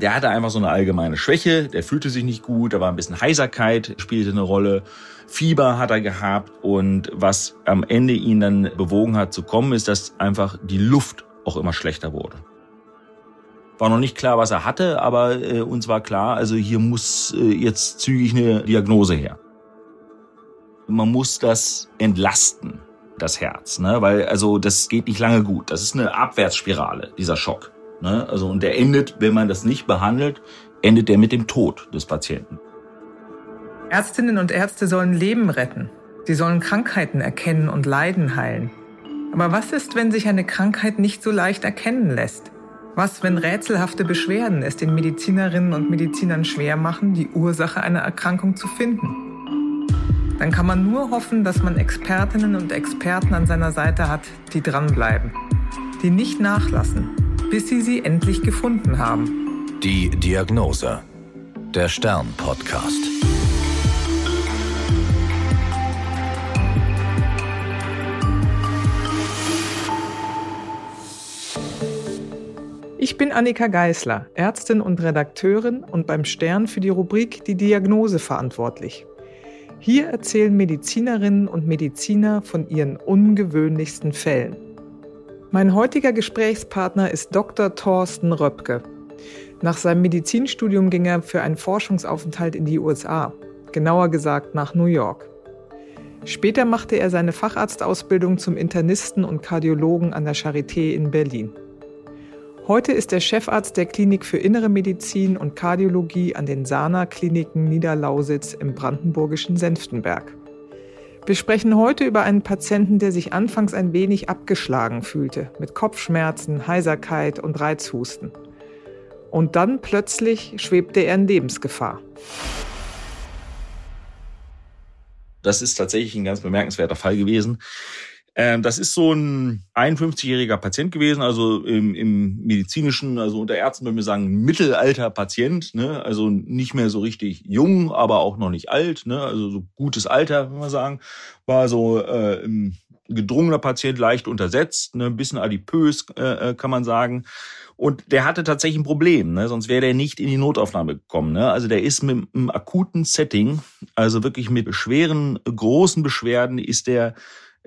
Der hatte einfach so eine allgemeine Schwäche, der fühlte sich nicht gut, da war ein bisschen Heiserkeit, spielte eine Rolle. Fieber hat er gehabt und was am Ende ihn dann bewogen hat zu kommen, ist, dass einfach die Luft auch immer schlechter wurde. War noch nicht klar, was er hatte, aber äh, uns war klar, also hier muss äh, jetzt zügig eine Diagnose her. Man muss das entlasten, das Herz, ne? weil also das geht nicht lange gut. Das ist eine Abwärtsspirale, dieser Schock. Ne? Also und der endet, wenn man das nicht behandelt, endet der mit dem Tod des Patienten. Ärztinnen und Ärzte sollen Leben retten. Sie sollen Krankheiten erkennen und Leiden heilen. Aber was ist, wenn sich eine Krankheit nicht so leicht erkennen lässt? Was, wenn rätselhafte Beschwerden es den Medizinerinnen und Medizinern schwer machen, die Ursache einer Erkrankung zu finden? Dann kann man nur hoffen, dass man Expertinnen und Experten an seiner Seite hat, die dranbleiben, die nicht nachlassen, bis sie sie endlich gefunden haben. Die Diagnose. Der Stern-Podcast. Ich bin Annika Geißler, Ärztin und Redakteurin und beim Stern für die Rubrik Die Diagnose verantwortlich. Hier erzählen Medizinerinnen und Mediziner von ihren ungewöhnlichsten Fällen. Mein heutiger Gesprächspartner ist Dr. Thorsten Röpke. Nach seinem Medizinstudium ging er für einen Forschungsaufenthalt in die USA, genauer gesagt nach New York. Später machte er seine Facharztausbildung zum Internisten und Kardiologen an der Charité in Berlin. Heute ist er Chefarzt der Klinik für Innere Medizin und Kardiologie an den Sana-Kliniken Niederlausitz im brandenburgischen Senftenberg. Wir sprechen heute über einen Patienten, der sich anfangs ein wenig abgeschlagen fühlte, mit Kopfschmerzen, Heiserkeit und Reizhusten. Und dann plötzlich schwebte er in Lebensgefahr. Das ist tatsächlich ein ganz bemerkenswerter Fall gewesen. Ähm, das ist so ein 51-jähriger Patient gewesen, also im, im medizinischen, also unter Ärzten würden wir sagen, mittelalter Patient, ne? also nicht mehr so richtig jung, aber auch noch nicht alt, ne? also so gutes Alter, wenn man sagen, war so äh, ein gedrungener Patient, leicht untersetzt, ne? ein bisschen adipös, äh, äh, kann man sagen. Und der hatte tatsächlich ein Problem, ne? sonst wäre der nicht in die Notaufnahme gekommen. Ne? Also der ist mit einem akuten Setting, also wirklich mit schweren, großen Beschwerden, ist der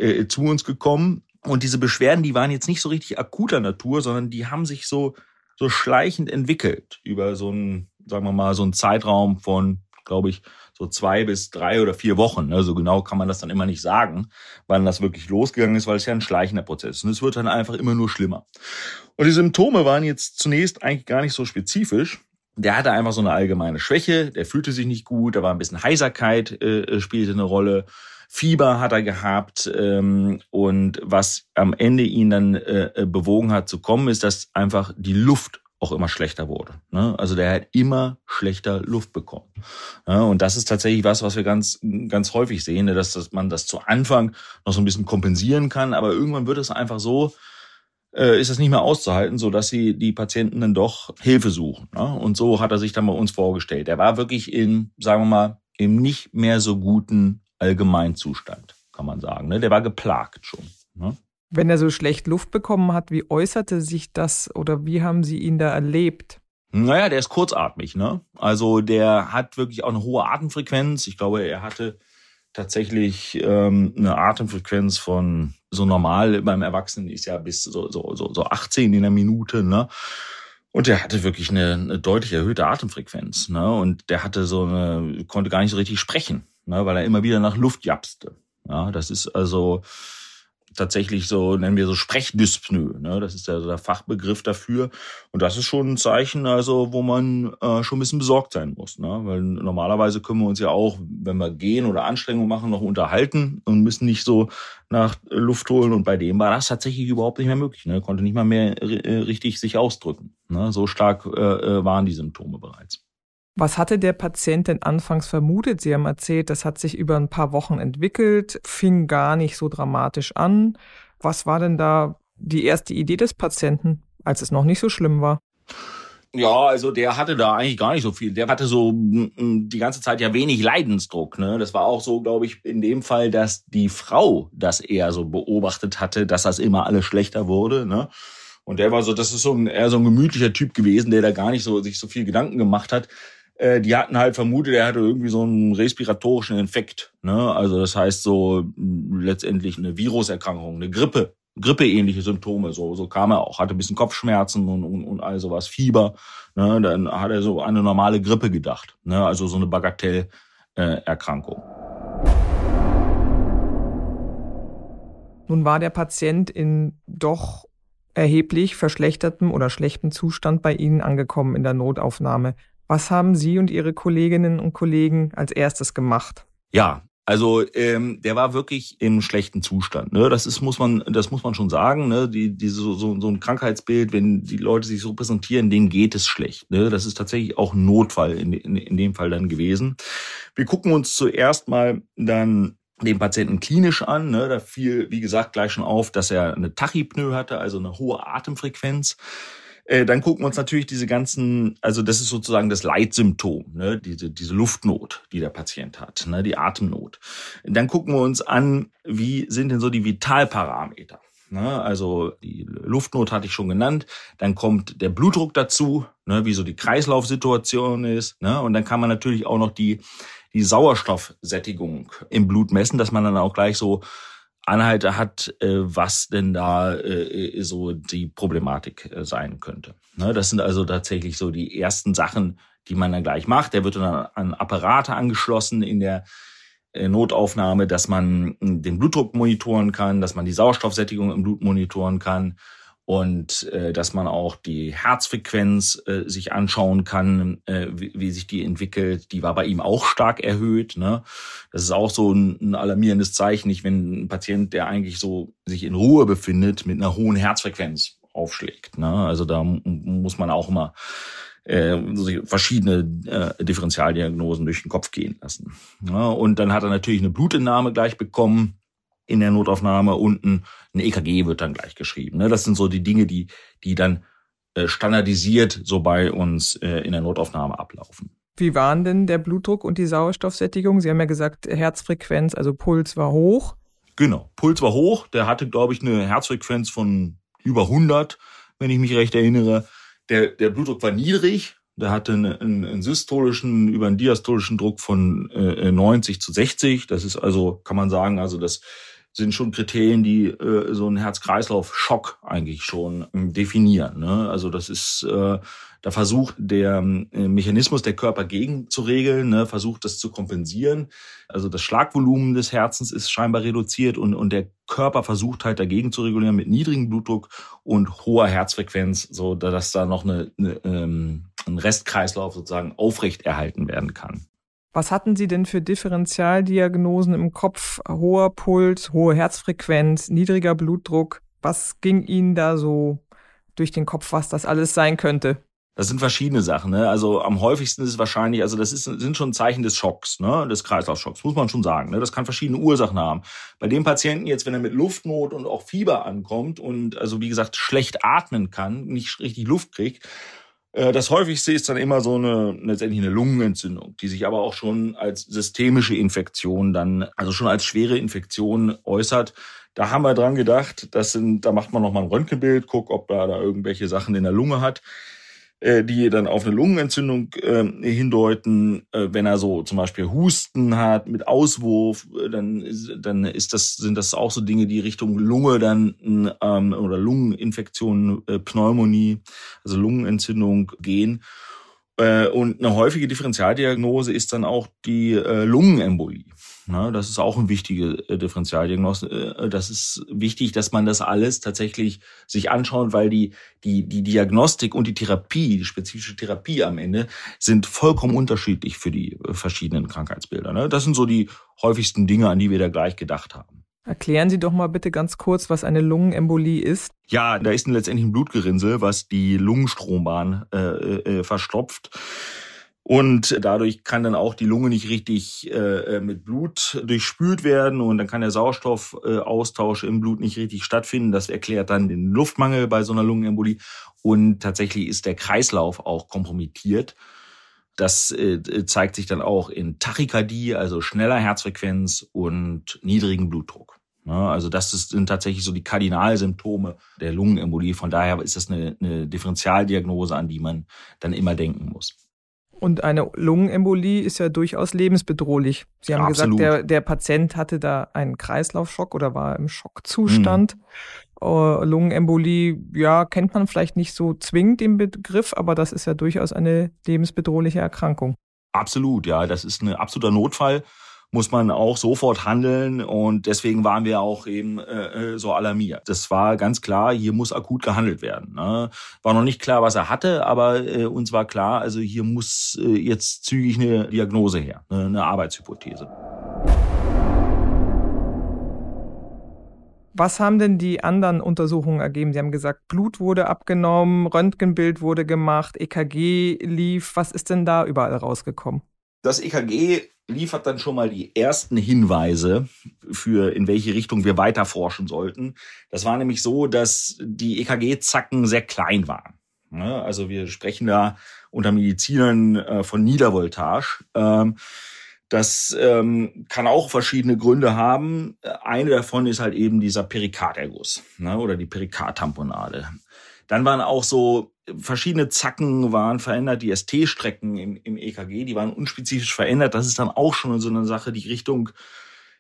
äh, zu uns gekommen. Und diese Beschwerden, die waren jetzt nicht so richtig akuter Natur, sondern die haben sich so, so schleichend entwickelt über so einen, sagen wir mal, so einen Zeitraum von, glaube ich, so zwei bis drei oder vier Wochen. Also genau kann man das dann immer nicht sagen, wann das wirklich losgegangen ist, weil es ja ein schleichender Prozess ist. Und es wird dann einfach immer nur schlimmer. Und die Symptome waren jetzt zunächst eigentlich gar nicht so spezifisch. Der hatte einfach so eine allgemeine Schwäche, der fühlte sich nicht gut, da war ein bisschen Heiserkeit, äh, spielte eine Rolle. Fieber hat er gehabt ähm, und was am Ende ihn dann äh, bewogen hat zu kommen, ist, dass einfach die Luft auch immer schlechter wurde. Ne? Also der hat immer schlechter Luft bekommen. Ja, und das ist tatsächlich was, was wir ganz, ganz häufig sehen, ne? dass, dass man das zu Anfang noch so ein bisschen kompensieren kann, aber irgendwann wird es einfach so, äh, ist es nicht mehr auszuhalten, so dass sie die Patienten dann doch Hilfe suchen. Ne? Und so hat er sich dann bei uns vorgestellt. Er war wirklich in, sagen wir mal, im nicht mehr so guten Allgemeinzustand, kann man sagen. Ne? Der war geplagt schon. Ne? Wenn er so schlecht Luft bekommen hat, wie äußerte sich das oder wie haben Sie ihn da erlebt? Naja, der ist kurzatmig. Ne? Also der hat wirklich auch eine hohe Atemfrequenz. Ich glaube, er hatte tatsächlich ähm, eine Atemfrequenz von so normal beim Erwachsenen ist ja bis so, so, so, so 18 in der Minute. Ne? Und der hatte wirklich eine, eine deutlich erhöhte Atemfrequenz. Ne? Und der hatte so eine, konnte gar nicht so richtig sprechen ne, weil er immer wieder nach Luft japste. Ja, das ist also tatsächlich so, nennen wir so Sprechdyspnoe. Ne? Das ist ja so der Fachbegriff dafür. Und das ist schon ein Zeichen, also wo man äh, schon ein bisschen besorgt sein muss. Ne? Weil normalerweise können wir uns ja auch, wenn wir gehen oder Anstrengungen machen, noch unterhalten und müssen nicht so nach Luft holen. Und bei dem war das tatsächlich überhaupt nicht mehr möglich. Ne? Er konnte nicht mal mehr äh, richtig sich ausdrücken. Ne? So stark äh, äh waren die Symptome bereits. Was hatte der Patient denn anfangs vermutet? Sie haben erzählt, das hat sich über ein paar Wochen entwickelt, fing gar nicht so dramatisch an. Was war denn da die erste Idee des Patienten, als es noch nicht so schlimm war? Ja, also der hatte da eigentlich gar nicht so viel. Der hatte so die ganze Zeit ja wenig Leidensdruck. Ne? Das war auch so, glaube ich, in dem Fall, dass die Frau das eher so beobachtet hatte, dass das immer alles schlechter wurde. Ne? Und der war so, das ist so ein, eher so ein gemütlicher Typ gewesen, der da gar nicht so sich so viel Gedanken gemacht hat. Äh, die hatten halt vermutet, er hatte irgendwie so einen respiratorischen Infekt. Ne? Also das heißt so letztendlich eine Viruserkrankung, eine Grippe, Grippeähnliche Symptome. So, so kam er auch, hatte ein bisschen Kopfschmerzen und, und, und all sowas, Fieber. Ne? Dann hat er so eine normale Grippe gedacht. Ne? Also so eine Bagatellerkrankung. Nun war der Patient in doch erheblich verschlechtertem oder schlechtem Zustand bei Ihnen angekommen in der Notaufnahme. Was haben Sie und Ihre Kolleginnen und Kollegen als erstes gemacht? Ja, also ähm, der war wirklich im schlechten Zustand. Ne? Das ist muss man, das muss man schon sagen. Ne? Die, diese so, so, so ein Krankheitsbild, wenn die Leute sich so präsentieren, denen geht es schlecht. Ne? Das ist tatsächlich auch Notfall in, in, in dem Fall dann gewesen. Wir gucken uns zuerst mal dann den Patienten klinisch an. Ne? Da fiel, wie gesagt, gleich schon auf, dass er eine Tachypnoe hatte, also eine hohe Atemfrequenz. Äh, dann gucken wir uns natürlich diese ganzen, also das ist sozusagen das Leitsymptom, ne? diese, diese Luftnot, die der Patient hat, ne? die Atemnot. Dann gucken wir uns an, wie sind denn so die Vitalparameter. Ne? Also die Luftnot hatte ich schon genannt. Dann kommt der Blutdruck dazu, ne? wie so die Kreislaufsituation ist. Ne? Und dann kann man natürlich auch noch die die Sauerstoffsättigung im Blut messen, dass man dann auch gleich so Anhalte hat, äh, was denn da äh, so die Problematik äh, sein könnte. Ne, das sind also tatsächlich so die ersten Sachen, die man dann gleich macht. Der wird dann an Apparate angeschlossen in der Notaufnahme, dass man den Blutdruck monitoren kann, dass man die Sauerstoffsättigung im Blut monitoren kann und äh, dass man auch die Herzfrequenz äh, sich anschauen kann, äh, wie, wie sich die entwickelt. Die war bei ihm auch stark erhöht. Ne? Das ist auch so ein, ein alarmierendes Zeichen, nicht wenn ein Patient, der eigentlich so sich in Ruhe befindet, mit einer hohen Herzfrequenz aufschlägt. Ne? Also da muss man auch immer äh, verschiedene äh, Differentialdiagnosen durch den Kopf gehen lassen. Ja, und dann hat er natürlich eine Blutentnahme gleich bekommen in der Notaufnahme unten ein EKG wird dann gleich geschrieben. Ne? Das sind so die Dinge, die, die dann äh, standardisiert so bei uns äh, in der Notaufnahme ablaufen. Wie waren denn der Blutdruck und die Sauerstoffsättigung? Sie haben ja gesagt, Herzfrequenz, also Puls war hoch. Genau, Puls war hoch. Der hatte, glaube ich, eine Herzfrequenz von über 100, wenn ich mich recht erinnere. Der, der Blutdruck war niedrig. Der hatte einen, einen systolischen, über einen diastolischen Druck von äh, 90 zu 60. Das ist also, kann man sagen, also das sind schon Kriterien, die äh, so einen Herz-Kreislauf-Schock eigentlich schon äh, definieren. Ne? Also das ist, äh, da versucht der äh, Mechanismus der Körper gegen zu regeln, ne? versucht das zu kompensieren. Also das Schlagvolumen des Herzens ist scheinbar reduziert und, und der Körper versucht halt dagegen zu regulieren mit niedrigem Blutdruck und hoher Herzfrequenz, so dass da noch eine, eine ähm, ein Restkreislauf sozusagen aufrechterhalten werden kann. Was hatten Sie denn für Differentialdiagnosen im Kopf? Hoher Puls, hohe Herzfrequenz, niedriger Blutdruck. Was ging Ihnen da so durch den Kopf, was das alles sein könnte? Das sind verschiedene Sachen. Ne? Also am häufigsten ist es wahrscheinlich, also das ist, sind schon Zeichen des Schocks, ne? des Kreislaufschocks, muss man schon sagen. Ne? Das kann verschiedene Ursachen haben. Bei dem Patienten jetzt, wenn er mit Luftnot und auch Fieber ankommt und also wie gesagt schlecht atmen kann, nicht richtig Luft kriegt, das häufigste ist dann immer so eine letztendlich eine Lungenentzündung, die sich aber auch schon als systemische Infektion dann, also schon als schwere Infektion äußert. Da haben wir dran gedacht, das sind, da macht man noch mal ein Röntgenbild, guckt, ob da, da irgendwelche Sachen in der Lunge hat. Äh, die dann auf eine Lungenentzündung äh, hindeuten. Äh, wenn er so zum Beispiel Husten hat mit Auswurf, äh, dann, dann ist das, sind das auch so Dinge, die Richtung Lunge dann ähm, oder Lungeninfektion, äh, Pneumonie, also Lungenentzündung gehen. Äh, und eine häufige Differentialdiagnose ist dann auch die äh, Lungenembolie. Ne, das ist auch ein wichtige äh, Differentialdiagnose. Das ist wichtig, dass man das alles tatsächlich sich anschaut, weil die, die, die Diagnostik und die Therapie, die spezifische Therapie am Ende, sind vollkommen unterschiedlich für die verschiedenen Krankheitsbilder. Ne? Das sind so die häufigsten Dinge, an die wir da gleich gedacht haben. Erklären Sie doch mal bitte ganz kurz, was eine Lungenembolie ist. Ja, da ist letztendlich ein Blutgerinnsel, was die Lungenstrombahn äh, äh, verstopft. Und dadurch kann dann auch die Lunge nicht richtig äh, äh, mit Blut durchspült werden und dann kann der Sauerstoffaustausch äh, im Blut nicht richtig stattfinden. Das erklärt dann den Luftmangel bei so einer Lungenembolie. Und tatsächlich ist der Kreislauf auch kompromittiert. Das äh, zeigt sich dann auch in Tachykardie, also schneller Herzfrequenz und niedrigen Blutdruck. Also das sind tatsächlich so die Kardinalsymptome der Lungenembolie. Von daher ist das eine, eine Differentialdiagnose, an die man dann immer denken muss. Und eine Lungenembolie ist ja durchaus lebensbedrohlich. Sie haben Absolut. gesagt, der, der Patient hatte da einen Kreislaufschock oder war im Schockzustand. Mhm. Uh, Lungenembolie, ja, kennt man vielleicht nicht so zwingend den Begriff, aber das ist ja durchaus eine lebensbedrohliche Erkrankung. Absolut, ja, das ist ein absoluter Notfall muss man auch sofort handeln und deswegen waren wir auch eben äh, äh, so alarmiert. Das war ganz klar, hier muss akut gehandelt werden. Ne? War noch nicht klar, was er hatte, aber äh, uns war klar, also hier muss äh, jetzt zügig eine Diagnose her, ne? eine Arbeitshypothese. Was haben denn die anderen Untersuchungen ergeben? Sie haben gesagt, Blut wurde abgenommen, Röntgenbild wurde gemacht, EKG lief. Was ist denn da überall rausgekommen? Das EKG liefert dann schon mal die ersten Hinweise für in welche Richtung wir weiter forschen sollten. Das war nämlich so, dass die EKG-Zacken sehr klein waren. Also wir sprechen da unter Medizinern äh, von Niedervoltage. Ähm, das ähm, kann auch verschiedene Gründe haben. Eine davon ist halt eben dieser Perikarderguss oder die Perikardtamponade. Dann waren auch so verschiedene Zacken waren verändert, die ST-Strecken im, im EKG, die waren unspezifisch verändert. Das ist dann auch schon so eine Sache, die Richtung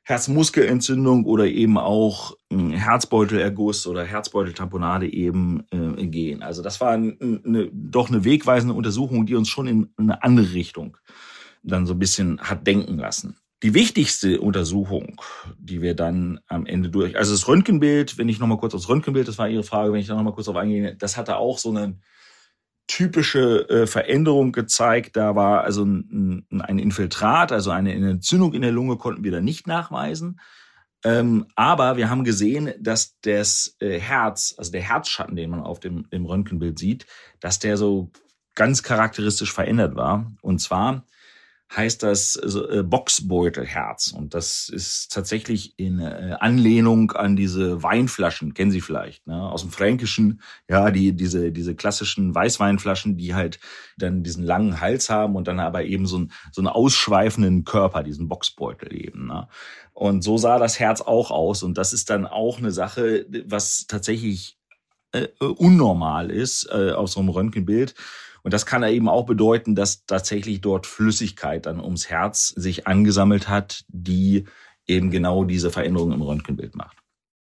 Herzmuskelentzündung oder eben auch Herzbeutelerguss oder Herzbeuteltamponade eben äh, gehen. Also das war eine, doch eine wegweisende Untersuchung, die uns schon in eine andere Richtung dann so ein bisschen hat denken lassen. Die wichtigste Untersuchung, die wir dann am Ende durch, also das Röntgenbild, wenn ich nochmal kurz aufs Röntgenbild, das war Ihre Frage, wenn ich da nochmal kurz auf eingehe, das hatte auch so eine typische äh, Veränderung gezeigt. Da war also ein, ein Infiltrat, also eine Entzündung in der Lunge konnten wir da nicht nachweisen. Ähm, aber wir haben gesehen, dass das äh, Herz, also der Herzschatten, den man auf dem, dem Röntgenbild sieht, dass der so ganz charakteristisch verändert war. Und zwar heißt das äh, Boxbeutelherz. Und das ist tatsächlich in äh, Anlehnung an diese Weinflaschen, kennen Sie vielleicht, ne? aus dem Fränkischen, ja, die, diese, diese klassischen Weißweinflaschen, die halt dann diesen langen Hals haben und dann aber eben so, ein, so einen ausschweifenden Körper, diesen Boxbeutel eben. Ne? Und so sah das Herz auch aus. Und das ist dann auch eine Sache, was tatsächlich äh, unnormal ist äh, aus so einem Röntgenbild. Und das kann eben auch bedeuten, dass tatsächlich dort Flüssigkeit dann ums Herz sich angesammelt hat, die eben genau diese Veränderung im Röntgenbild macht.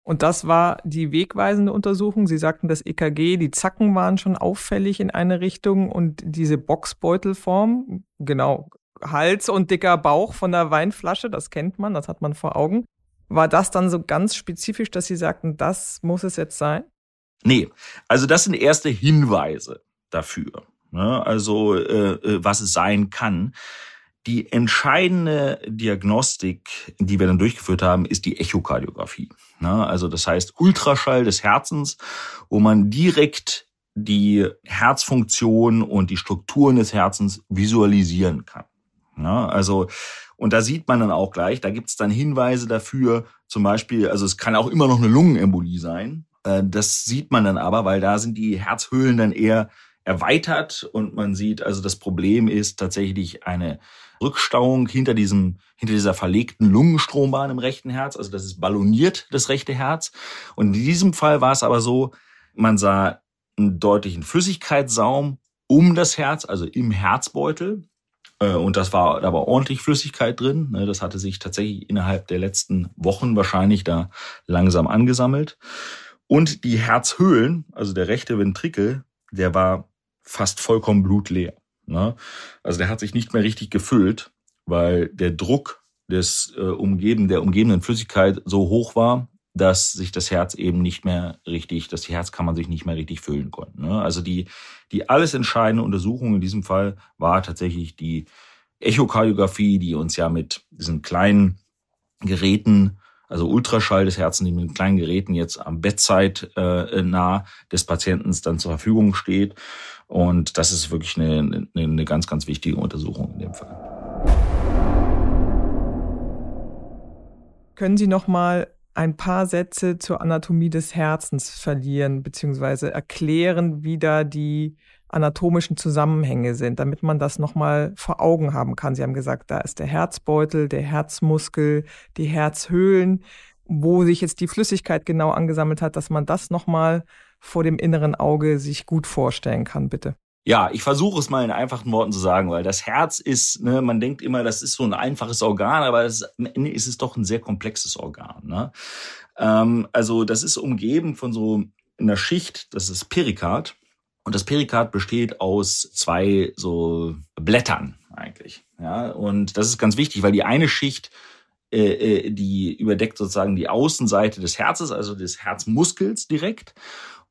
Und das war die wegweisende Untersuchung. Sie sagten, das EKG, die Zacken waren schon auffällig in eine Richtung und diese Boxbeutelform, genau, Hals und dicker Bauch von der Weinflasche, das kennt man, das hat man vor Augen. War das dann so ganz spezifisch, dass Sie sagten, das muss es jetzt sein? Nee, also das sind erste Hinweise dafür ne? also äh, äh, was es sein kann. Die entscheidende Diagnostik, die wir dann durchgeführt haben, ist die Echokardiographie. Ne? Also das heißt Ultraschall des Herzens, wo man direkt die Herzfunktion und die Strukturen des Herzens visualisieren kann. Ne? Also und da sieht man dann auch gleich, da gibt es dann Hinweise dafür, zum Beispiel, also es kann auch immer noch eine Lungenembolie sein. Äh, das sieht man dann aber, weil da sind die Herzhöhlen dann eher erweitert und man sieht, also das Problem ist tatsächlich eine Rückstauung hinter diesem, hinter dieser verlegten Lungenstrombahn im rechten Herz. Also das ist balloniert, das rechte Herz. Und in diesem Fall war es aber so, man sah einen deutlichen Flüssigkeitssaum um das Herz, also im Herzbeutel. Äh, und das war, da war ordentlich Flüssigkeit drin. Ne, das hatte sich tatsächlich innerhalb der letzten Wochen wahrscheinlich da langsam angesammelt. Und die Herzhöhlen, also der rechte Ventrikel, der war fast vollkommen blutleer. Ne? Also der hat sich nicht mehr richtig gefüllt, weil der Druck des äh, umgeben der umgebenden Flüssigkeit so hoch war, dass sich das Herz eben nicht mehr richtig, dass die Herzkammer sich nicht mehr richtig füllen konnten. Ne? Also die die alles entscheidende Untersuchung in diesem Fall war tatsächlich die Echokardiographie, die uns ja mit diesen kleinen Geräten also Ultraschall des Herzens, die mit kleinen Geräten jetzt am Bettzeit äh, nah des Patienten dann zur Verfügung steht. Und das ist wirklich eine, eine, eine ganz, ganz wichtige Untersuchung in dem Fall. Können Sie noch mal ein paar Sätze zur Anatomie des Herzens verlieren, beziehungsweise erklären, wie da die anatomischen Zusammenhänge sind, damit man das nochmal vor Augen haben kann. Sie haben gesagt, da ist der Herzbeutel, der Herzmuskel, die Herzhöhlen. wo sich jetzt die Flüssigkeit genau angesammelt hat, dass man das nochmal vor dem inneren Auge sich gut vorstellen kann, bitte. Ja, ich versuche es mal in einfachen Worten zu sagen, weil das Herz ist, ne, man denkt immer, das ist so ein einfaches Organ, aber das, am Ende ist es doch ein sehr komplexes Organ. Ne? Ähm, also das ist umgeben von so einer Schicht, das ist Perikard. Und das Perikard besteht aus zwei so Blättern eigentlich. Ja, und das ist ganz wichtig, weil die eine Schicht äh, äh, die überdeckt sozusagen die Außenseite des Herzes, also des Herzmuskels direkt.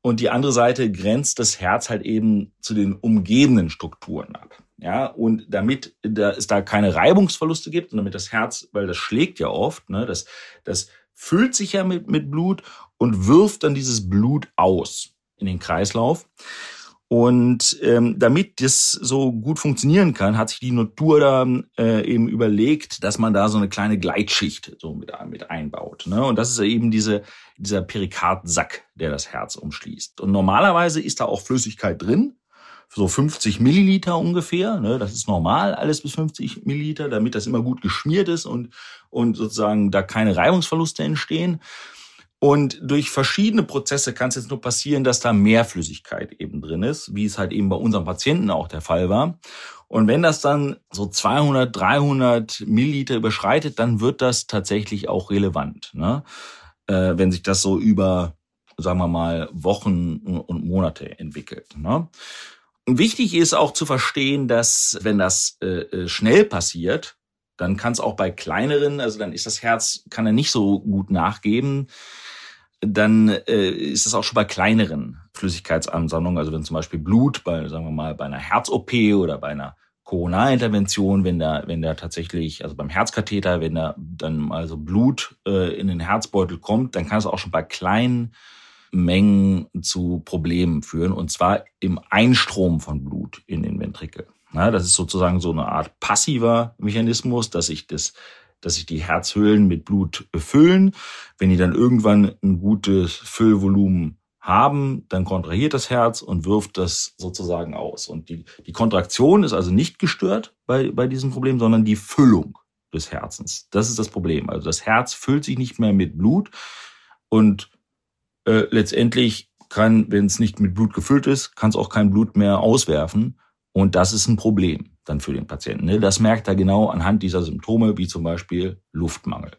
Und die andere Seite grenzt das Herz halt eben zu den umgebenden Strukturen ab. Ja, und damit da, es da keine Reibungsverluste gibt und damit das Herz, weil das schlägt ja oft, ne, das, das füllt sich ja mit, mit Blut und wirft dann dieses Blut aus in den Kreislauf. Und ähm, damit das so gut funktionieren kann, hat sich die Natur da äh, eben überlegt, dass man da so eine kleine Gleitschicht so mit, mit einbaut. Ne? Und das ist eben diese, dieser Perikardsack, der das Herz umschließt. Und normalerweise ist da auch Flüssigkeit drin, so 50 Milliliter ungefähr. Ne? Das ist normal, alles bis 50 Milliliter, damit das immer gut geschmiert ist und, und sozusagen da keine Reibungsverluste entstehen. Und durch verschiedene Prozesse kann es jetzt nur passieren, dass da mehr Flüssigkeit eben drin ist, wie es halt eben bei unserem Patienten auch der Fall war. Und wenn das dann so 200, 300 Milliliter überschreitet, dann wird das tatsächlich auch relevant. Ne? Äh, wenn sich das so über, sagen wir mal, Wochen und Monate entwickelt. Ne? Wichtig ist auch zu verstehen, dass wenn das äh, äh schnell passiert, dann kann es auch bei kleineren, also dann ist das Herz, kann er nicht so gut nachgeben dann äh, ist es auch schon bei kleineren Flüssigkeitsansammlungen, also wenn zum Beispiel Blut bei, sagen wir mal, bei einer Herz-OP oder bei einer Coronarintervention, wenn da, wenn da tatsächlich, also beim Herzkatheter, wenn da dann mal so Blut äh, in den Herzbeutel kommt, dann kann es auch schon bei kleinen Mengen zu Problemen führen, und zwar im Einstrom von Blut in den Ventrikel. Ja, das ist sozusagen so eine Art passiver Mechanismus, dass sich das dass sich die Herzhöhlen mit Blut befüllen. Wenn die dann irgendwann ein gutes Füllvolumen haben, dann kontrahiert das Herz und wirft das sozusagen aus. Und die, die Kontraktion ist also nicht gestört bei, bei diesem Problem, sondern die Füllung des Herzens. Das ist das Problem. Also das Herz füllt sich nicht mehr mit Blut und äh, letztendlich kann, wenn es nicht mit Blut gefüllt ist, kann es auch kein Blut mehr auswerfen. Und das ist ein Problem dann für den Patienten. Ne? Das merkt er genau anhand dieser Symptome, wie zum Beispiel Luftmangel.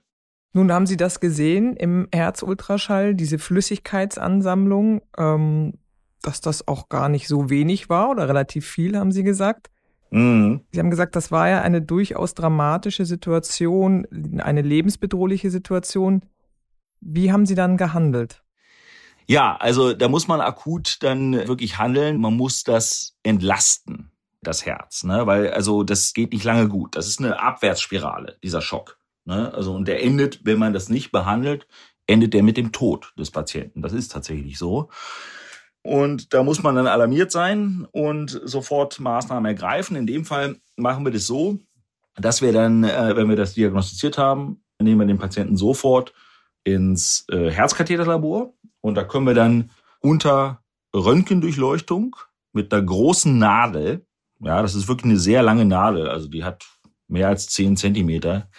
Nun haben Sie das gesehen im Herzultraschall, diese Flüssigkeitsansammlung, ähm, dass das auch gar nicht so wenig war oder relativ viel, haben Sie gesagt. Mhm. Sie haben gesagt, das war ja eine durchaus dramatische Situation, eine lebensbedrohliche Situation. Wie haben Sie dann gehandelt? Ja, also da muss man akut dann wirklich handeln. Man muss das entlasten, das Herz, ne? Weil also das geht nicht lange gut. Das ist eine Abwärtsspirale, dieser Schock. Ne? Also und der endet, wenn man das nicht behandelt, endet der mit dem Tod des Patienten. Das ist tatsächlich so. Und da muss man dann alarmiert sein und sofort Maßnahmen ergreifen. In dem Fall machen wir das so, dass wir dann, äh, wenn wir das diagnostiziert haben, nehmen wir den Patienten sofort ins äh, Herzkatheterlabor und da können wir dann unter Röntgendurchleuchtung mit einer großen Nadel, ja, das ist wirklich eine sehr lange Nadel, also die hat mehr als zehn Zentimeter,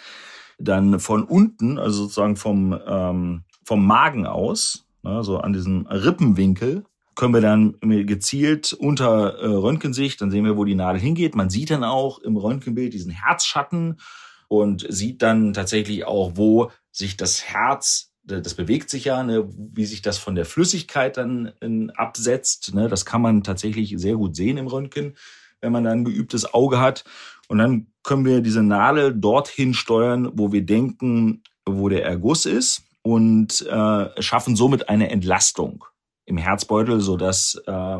dann von unten, also sozusagen vom, ähm, vom Magen aus, ne, so an diesem Rippenwinkel, können wir dann gezielt unter äh, Röntgensicht, dann sehen wir, wo die Nadel hingeht. Man sieht dann auch im Röntgenbild diesen Herzschatten und sieht dann tatsächlich auch, wo sich das Herz das bewegt sich ja, ne, wie sich das von der Flüssigkeit dann in, absetzt. Ne, das kann man tatsächlich sehr gut sehen im Röntgen, wenn man dann ein geübtes Auge hat. Und dann können wir diese Nadel dorthin steuern, wo wir denken, wo der Erguss ist und äh, schaffen somit eine Entlastung im Herzbeutel, sodass äh,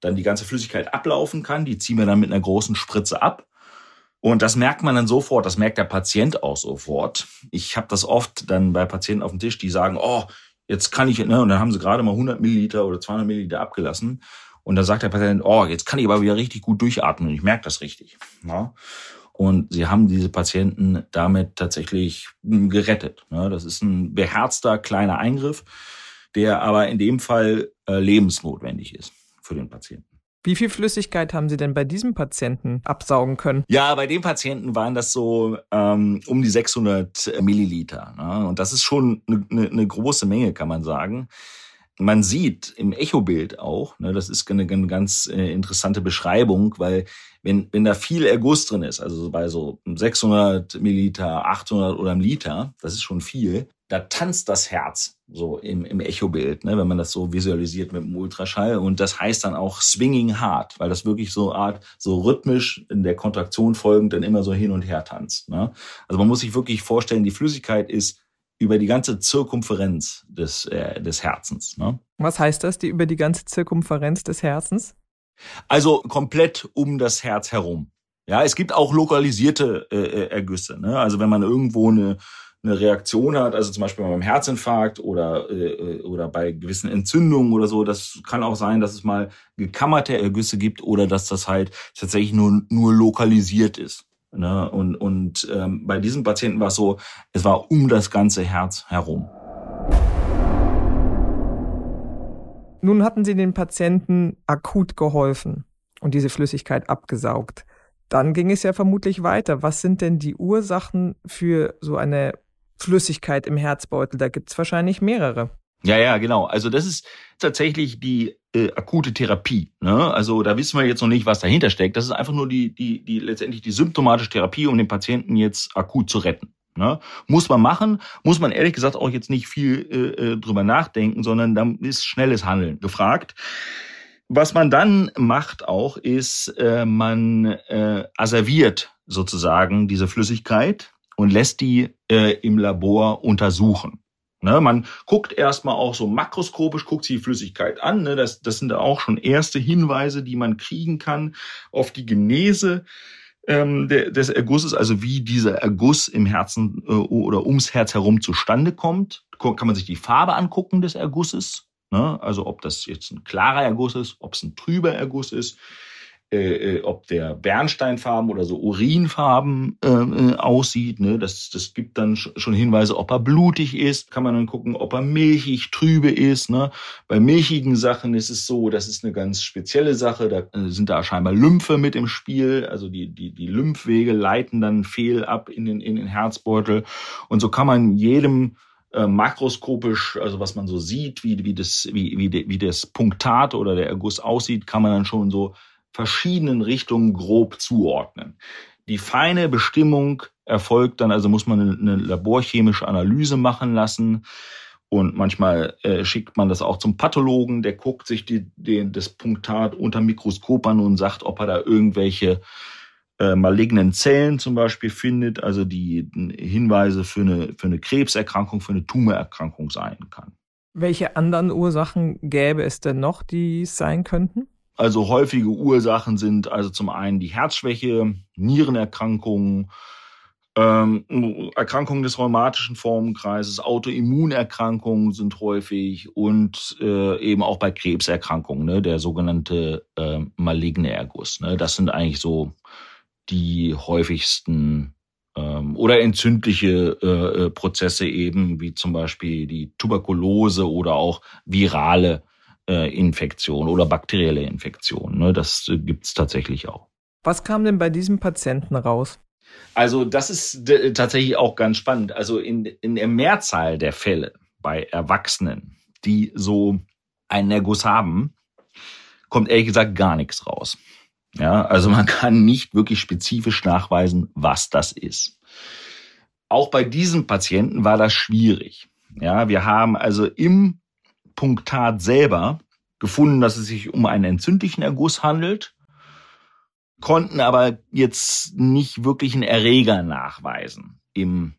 dann die ganze Flüssigkeit ablaufen kann. Die ziehen wir dann mit einer großen Spritze ab und das merkt man dann sofort, das merkt der Patient auch sofort. Ich habe das oft dann bei Patienten auf dem Tisch, die sagen, oh, jetzt kann ich, ne, und dann haben sie gerade mal 100 Milliliter oder 200 Milliliter abgelassen. Und dann sagt der Patient, oh, jetzt kann ich aber wieder richtig gut durchatmen. Ich merke das richtig. Ja? Und sie haben diese Patienten damit tatsächlich hm, gerettet. Ne? Das ist ein beherzter kleiner Eingriff, der aber in dem Fall äh, lebensnotwendig ist für den Patienten. Wie viel Flüssigkeit haben Sie denn bei diesem Patienten absaugen können? Ja, bei dem Patienten waren das so ähm, um die 600 Milliliter. Ne? Und das ist schon eine, eine, eine große Menge, kann man sagen. Man sieht im Echobild auch, ne, das ist eine, eine ganz äh, interessante Beschreibung, weil wenn, wenn da viel Erguss drin ist, also bei so 600 Milliliter, 800 oder einem Liter, das ist schon viel, da tanzt das Herz so im, im Echobild, ne, wenn man das so visualisiert mit dem Ultraschall. Und das heißt dann auch swinging hard, weil das wirklich so Art, so rhythmisch in der Kontraktion folgend dann immer so hin und her tanzt. Ne? Also man muss sich wirklich vorstellen, die Flüssigkeit ist über die ganze Zirkumferenz des, äh, des Herzens. Ne? Was heißt das, die über die ganze Zirkumferenz des Herzens? Also komplett um das Herz herum. Ja, es gibt auch lokalisierte äh, äh Ergüsse. Ne? Also wenn man irgendwo eine eine Reaktion hat, also zum Beispiel beim Herzinfarkt oder, äh, oder bei gewissen Entzündungen oder so. Das kann auch sein, dass es mal gekammerte Ergüsse gibt oder dass das halt tatsächlich nur, nur lokalisiert ist. Ne? Und, und ähm, bei diesem Patienten war es so, es war um das ganze Herz herum. Nun hatten Sie den Patienten akut geholfen und diese Flüssigkeit abgesaugt. Dann ging es ja vermutlich weiter. Was sind denn die Ursachen für so eine Flüssigkeit im Herzbeutel. Da gibt's wahrscheinlich mehrere. Ja, ja, genau. Also das ist tatsächlich die äh, akute Therapie. Ne? Also da wissen wir jetzt noch nicht, was dahinter steckt. Das ist einfach nur die, die, die letztendlich die symptomatische Therapie, um den Patienten jetzt akut zu retten. Ne? Muss man machen, muss man ehrlich gesagt auch jetzt nicht viel äh, äh drüber nachdenken, sondern da ist schnelles Handeln gefragt. Was man dann macht auch, ist, äh, man äh, asserviert sozusagen diese Flüssigkeit und lässt die äh, im Labor untersuchen. Ne, man guckt erstmal auch so makroskopisch, guckt sich die Flüssigkeit an. Ne, das, das sind auch schon erste Hinweise, die man kriegen kann auf die Genese ähm, der, des Ergusses, also wie dieser Erguss im Herzen äh, oder ums Herz herum zustande kommt. Kann man sich die Farbe angucken des Ergusses. Ne? Also ob das jetzt ein klarer Erguss ist, ob es ein trüber Erguss ist äh, äh, ob der Bernsteinfarben oder so Urinfarben äh, äh, aussieht. Ne? Das, das gibt dann schon Hinweise, ob er blutig ist. Kann man dann gucken, ob er milchig, trübe ist. Ne? Bei milchigen Sachen ist es so, das ist eine ganz spezielle Sache. Da äh, sind da scheinbar Lymphe mit im Spiel. Also die, die, die Lymphwege leiten dann fehl ab in den, in den Herzbeutel. Und so kann man jedem äh, makroskopisch, also was man so sieht, wie, wie, das, wie, wie, wie das Punktat oder der Erguss aussieht, kann man dann schon so verschiedenen Richtungen grob zuordnen. Die feine Bestimmung erfolgt dann, also muss man eine laborchemische Analyse machen lassen. Und manchmal äh, schickt man das auch zum Pathologen, der guckt sich die, die, das Punktat unter Mikroskop an und sagt, ob er da irgendwelche äh, malignen Zellen zum Beispiel findet, also die Hinweise für eine, für eine Krebserkrankung, für eine Tumorerkrankung sein kann. Welche anderen Ursachen gäbe es denn noch, die es sein könnten? Also häufige Ursachen sind also zum einen die Herzschwäche, Nierenerkrankungen, ähm, Erkrankungen des rheumatischen Formenkreises, Autoimmunerkrankungen sind häufig und äh, eben auch bei Krebserkrankungen, ne, der sogenannte äh, maligne Erguss. Ne, das sind eigentlich so die häufigsten ähm, oder entzündliche äh, äh Prozesse eben, wie zum Beispiel die Tuberkulose oder auch virale äh, Infektion oder bakterielle Infektion. Ne? Das äh, gibt's tatsächlich auch. Was kam denn bei diesem Patienten raus? Also das ist tatsächlich auch ganz spannend. Also in, in der Mehrzahl der Fälle bei Erwachsenen, die so einen Erguss haben, kommt ehrlich gesagt gar nichts raus. Ja, also man kann nicht wirklich spezifisch nachweisen, was das ist. Auch bei diesem Patienten war das schwierig. Ja, wir haben also im Punktat selber gefunden, dass es sich um einen entzündlichen Erguss handelt, konnten aber jetzt nicht wirklich einen Erreger nachweisen im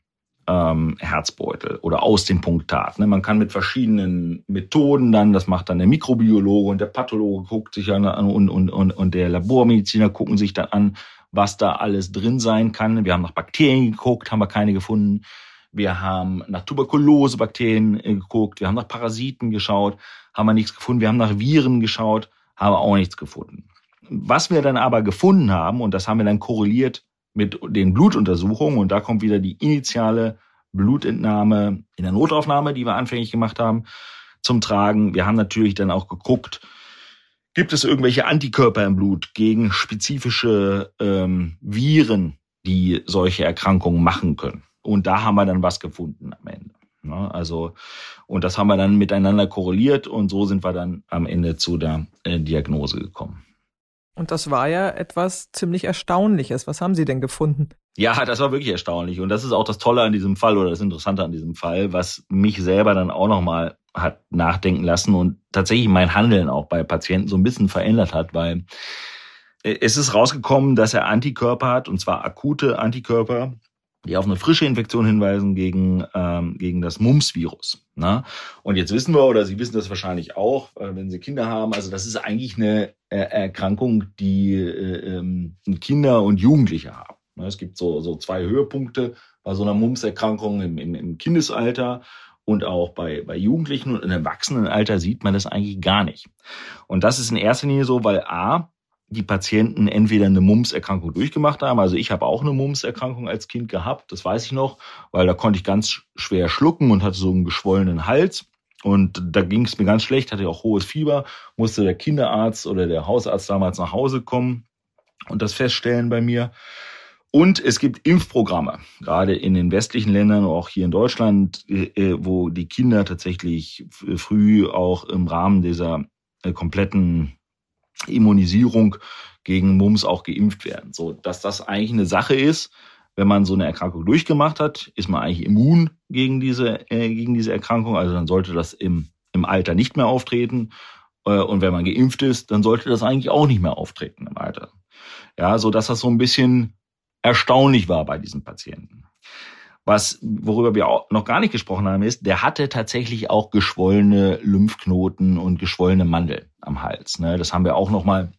ähm, Herzbeutel oder aus dem Punktat. Ne? Man kann mit verschiedenen Methoden dann, das macht dann der Mikrobiologe und der Pathologe guckt sich an und, und, und, und der Labormediziner gucken sich dann an, was da alles drin sein kann. Wir haben nach Bakterien geguckt, haben wir keine gefunden. Wir haben nach Tuberkulosebakterien äh, geguckt, wir haben nach Parasiten geschaut, haben wir nichts gefunden. Wir haben nach Viren geschaut, haben auch nichts gefunden. Was wir dann aber gefunden haben, und das haben wir dann korreliert mit den Blutuntersuchungen, und da kommt wieder die initiale Blutentnahme in der Notaufnahme, die wir anfänglich gemacht haben, zum Tragen. Wir haben natürlich dann auch geguckt, gibt es irgendwelche Antikörper im Blut gegen spezifische ähm, Viren, die solche Erkrankungen machen können. Und da haben wir dann was gefunden am Ende. Ne? Also, und das haben wir dann miteinander korreliert und so sind wir dann am Ende zu der äh, Diagnose gekommen. Und das war ja etwas ziemlich Erstaunliches. Was haben Sie denn gefunden? Ja, das war wirklich erstaunlich. Und das ist auch das Tolle an diesem Fall oder das Interessante an diesem Fall, was mich selber dann auch nochmal hat nachdenken lassen und tatsächlich mein Handeln auch bei Patienten so ein bisschen verändert hat, weil äh, es ist rausgekommen, dass er Antikörper hat, und zwar akute Antikörper, die auf eine frische Infektion hinweisen gegen, ähm, gegen das Mumps-Virus. Ne? Und jetzt wissen wir, oder Sie wissen das wahrscheinlich auch, äh, wenn Sie Kinder haben, also das ist eigentlich eine äh, Erkrankung, die äh, ähm, Kinder und Jugendliche haben. Ne? Es gibt so, so zwei Höhepunkte bei so einer Mumps-Erkrankung im, im, im Kindesalter und auch bei, bei Jugendlichen und im Erwachsenenalter sieht man das eigentlich gar nicht. Und das ist in erster Linie so, weil A, die Patienten entweder eine Mumps-Erkrankung durchgemacht haben. Also ich habe auch eine Mumps-Erkrankung als Kind gehabt, das weiß ich noch, weil da konnte ich ganz schwer schlucken und hatte so einen geschwollenen Hals. Und da ging es mir ganz schlecht, hatte auch hohes Fieber, musste der Kinderarzt oder der Hausarzt damals nach Hause kommen und das feststellen bei mir. Und es gibt Impfprogramme, gerade in den westlichen Ländern, auch hier in Deutschland, äh, wo die Kinder tatsächlich früh auch im Rahmen dieser äh, kompletten Immunisierung gegen Mumps auch geimpft werden. So, dass das eigentlich eine Sache ist, wenn man so eine Erkrankung durchgemacht hat, ist man eigentlich immun gegen diese, äh, gegen diese Erkrankung. Also dann sollte das im, im Alter nicht mehr auftreten. Äh, und wenn man geimpft ist, dann sollte das eigentlich auch nicht mehr auftreten im Alter. Ja, so dass das so ein bisschen erstaunlich war bei diesen Patienten. Was, worüber wir auch noch gar nicht gesprochen haben, ist, der hatte tatsächlich auch geschwollene Lymphknoten und geschwollene Mandel am Hals. Ne? Das haben wir auch noch mal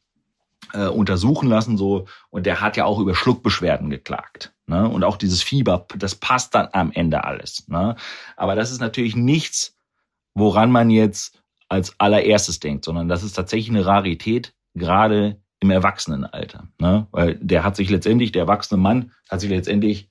äh, untersuchen lassen so und der hat ja auch über Schluckbeschwerden geklagt. Ne? Und auch dieses Fieber, das passt dann am Ende alles. Ne? Aber das ist natürlich nichts, woran man jetzt als allererstes denkt, sondern das ist tatsächlich eine Rarität, gerade im Erwachsenenalter. Ne? Weil der hat sich letztendlich, der erwachsene Mann hat sich letztendlich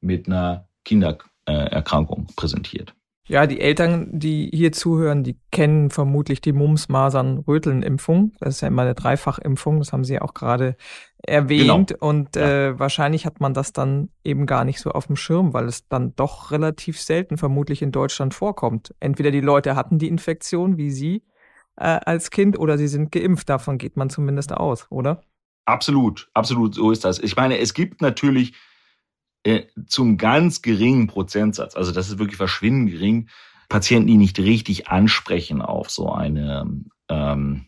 mit einer Kindererkrankung präsentiert. Ja, die Eltern, die hier zuhören, die kennen vermutlich die Mumps, Masern, Röteln-Impfung. Das ist ja immer eine Dreifachimpfung, das haben Sie ja auch gerade erwähnt. Genau. Und ja. äh, wahrscheinlich hat man das dann eben gar nicht so auf dem Schirm, weil es dann doch relativ selten vermutlich in Deutschland vorkommt. Entweder die Leute hatten die Infektion wie Sie äh, als Kind oder sie sind geimpft. Davon geht man zumindest aus, oder? Absolut, absolut, so ist das. Ich meine, es gibt natürlich äh, zum ganz geringen Prozentsatz, also das ist wirklich verschwindend gering, Patienten, die nicht richtig ansprechen auf so eine ähm,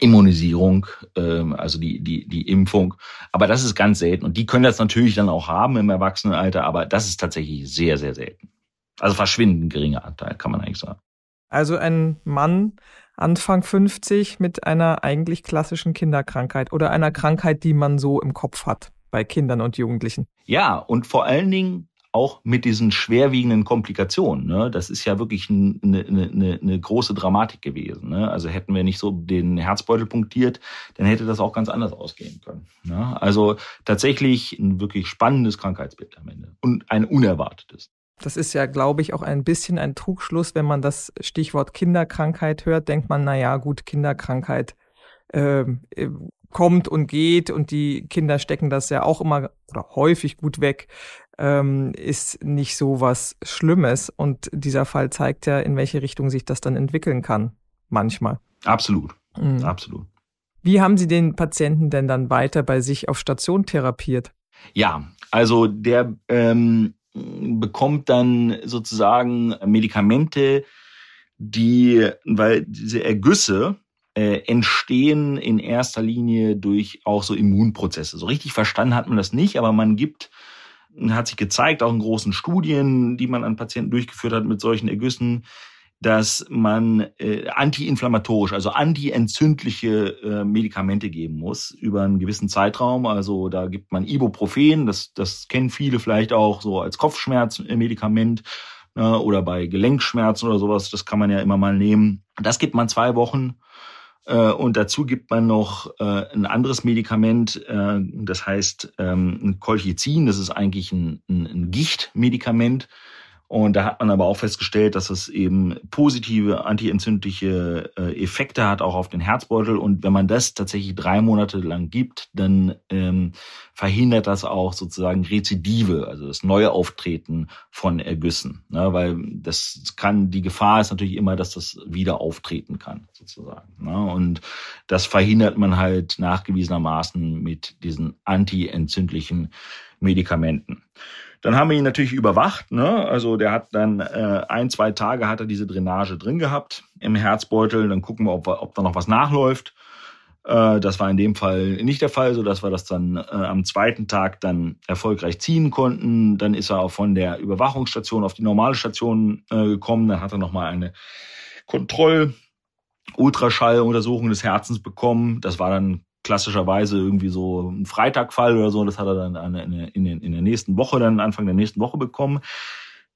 Immunisierung, ähm, also die, die, die Impfung. Aber das ist ganz selten. Und die können das natürlich dann auch haben im Erwachsenenalter, aber das ist tatsächlich sehr, sehr selten. Also verschwindend geringer Anteil, kann man eigentlich sagen. Also ein Mann Anfang 50 mit einer eigentlich klassischen Kinderkrankheit oder einer Krankheit, die man so im Kopf hat bei Kindern und Jugendlichen. Ja, und vor allen Dingen auch mit diesen schwerwiegenden Komplikationen. Ne? Das ist ja wirklich eine, eine, eine große Dramatik gewesen. Ne? Also hätten wir nicht so den Herzbeutel punktiert, dann hätte das auch ganz anders ausgehen können. Ne? Also tatsächlich ein wirklich spannendes Krankheitsbild am Ende und ein unerwartetes. Das ist ja, glaube ich, auch ein bisschen ein Trugschluss, wenn man das Stichwort Kinderkrankheit hört, denkt man, na ja, gut, Kinderkrankheit ähm, äh, kommt und geht und die Kinder stecken das ja auch immer oder häufig gut weg, ähm, ist nicht so was Schlimmes. Und dieser Fall zeigt ja, in welche Richtung sich das dann entwickeln kann, manchmal. Absolut, mhm. absolut. Wie haben Sie den Patienten denn dann weiter bei sich auf Station therapiert? Ja, also der ähm, bekommt dann sozusagen Medikamente, die, weil diese Ergüsse, äh, entstehen in erster Linie durch auch so Immunprozesse. So richtig verstanden hat man das nicht, aber man gibt, hat sich gezeigt, auch in großen Studien, die man an Patienten durchgeführt hat mit solchen Ergüssen, dass man äh, antiinflammatorisch, also antientzündliche äh, Medikamente geben muss über einen gewissen Zeitraum. Also da gibt man Ibuprofen, das, das kennen viele vielleicht auch so als Kopfschmerzmedikament äh, oder bei Gelenkschmerzen oder sowas, das kann man ja immer mal nehmen. Das gibt man zwei Wochen und dazu gibt man noch äh, ein anderes Medikament, äh, das heißt ähm, Colchicin. Das ist eigentlich ein, ein, ein Gichtmedikament. Und da hat man aber auch festgestellt, dass es eben positive antientzündliche äh, Effekte hat, auch auf den Herzbeutel. Und wenn man das tatsächlich drei Monate lang gibt, dann ähm, verhindert das auch sozusagen Rezidive, also das neue Auftreten von Ergüssen. Ne? Weil das kann, die Gefahr ist natürlich immer, dass das wieder auftreten kann, sozusagen. Ne? Und das verhindert man halt nachgewiesenermaßen mit diesen antientzündlichen Medikamenten. Dann haben wir ihn natürlich überwacht. Ne? Also der hat dann äh, ein, zwei Tage hat er diese Drainage drin gehabt im Herzbeutel. Dann gucken wir, ob, ob da noch was nachläuft. Äh, das war in dem Fall nicht der Fall, so dass wir das dann äh, am zweiten Tag dann erfolgreich ziehen konnten. Dann ist er auch von der Überwachungsstation auf die normale Station äh, gekommen. Dann hat er nochmal eine Kontroll- Ultraschalluntersuchung des Herzens bekommen. Das war dann klassischerweise irgendwie so ein Freitagfall oder so. Das hat er dann in der nächsten Woche, dann Anfang der nächsten Woche bekommen.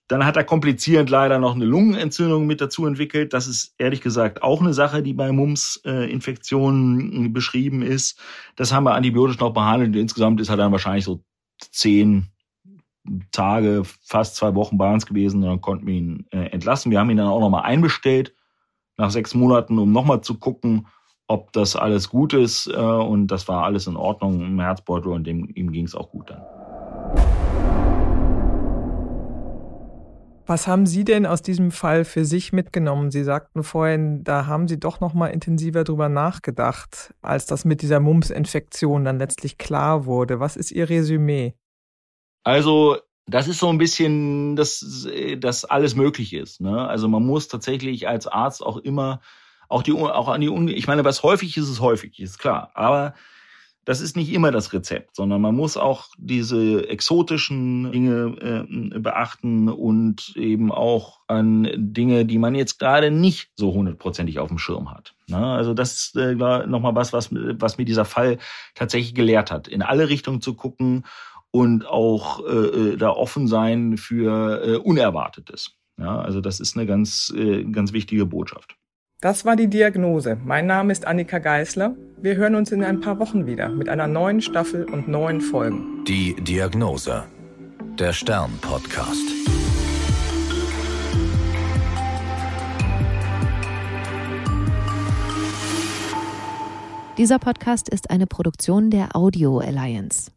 Dann hat er komplizierend leider noch eine Lungenentzündung mit dazu entwickelt. Das ist ehrlich gesagt auch eine Sache, die bei Mumps-Infektionen äh, beschrieben ist. Das haben wir antibiotisch noch behandelt. Insgesamt ist er dann wahrscheinlich so zehn Tage, fast zwei Wochen bei uns gewesen und dann konnten wir ihn äh, entlassen. Wir haben ihn dann auch nochmal einbestellt nach sechs Monaten, um nochmal zu gucken, ob das alles gut ist. Äh, und das war alles in Ordnung im Herzbeutel und dem, ihm ging es auch gut dann. Was haben Sie denn aus diesem Fall für sich mitgenommen? Sie sagten vorhin, da haben Sie doch noch mal intensiver drüber nachgedacht, als das mit dieser Mumps-Infektion dann letztlich klar wurde. Was ist Ihr Resümee? Also das ist so ein bisschen, dass, dass alles möglich ist. Ne? Also man muss tatsächlich als Arzt auch immer auch die, auch an die, ich meine, was häufig ist, ist häufig, ist klar. Aber das ist nicht immer das Rezept, sondern man muss auch diese exotischen Dinge äh, beachten und eben auch an Dinge, die man jetzt gerade nicht so hundertprozentig auf dem Schirm hat. Na, also das ist äh, nochmal was, was, was mir dieser Fall tatsächlich gelehrt hat. In alle Richtungen zu gucken und auch äh, äh da offen sein für äh, Unerwartetes. Ja, also das ist eine ganz, äh, ganz wichtige Botschaft. Das war die Diagnose. Mein Name ist Annika Geißler. Wir hören uns in ein paar Wochen wieder mit einer neuen Staffel und neuen Folgen. Die Diagnose. Der Stern-Podcast. Dieser Podcast ist eine Produktion der Audio Alliance.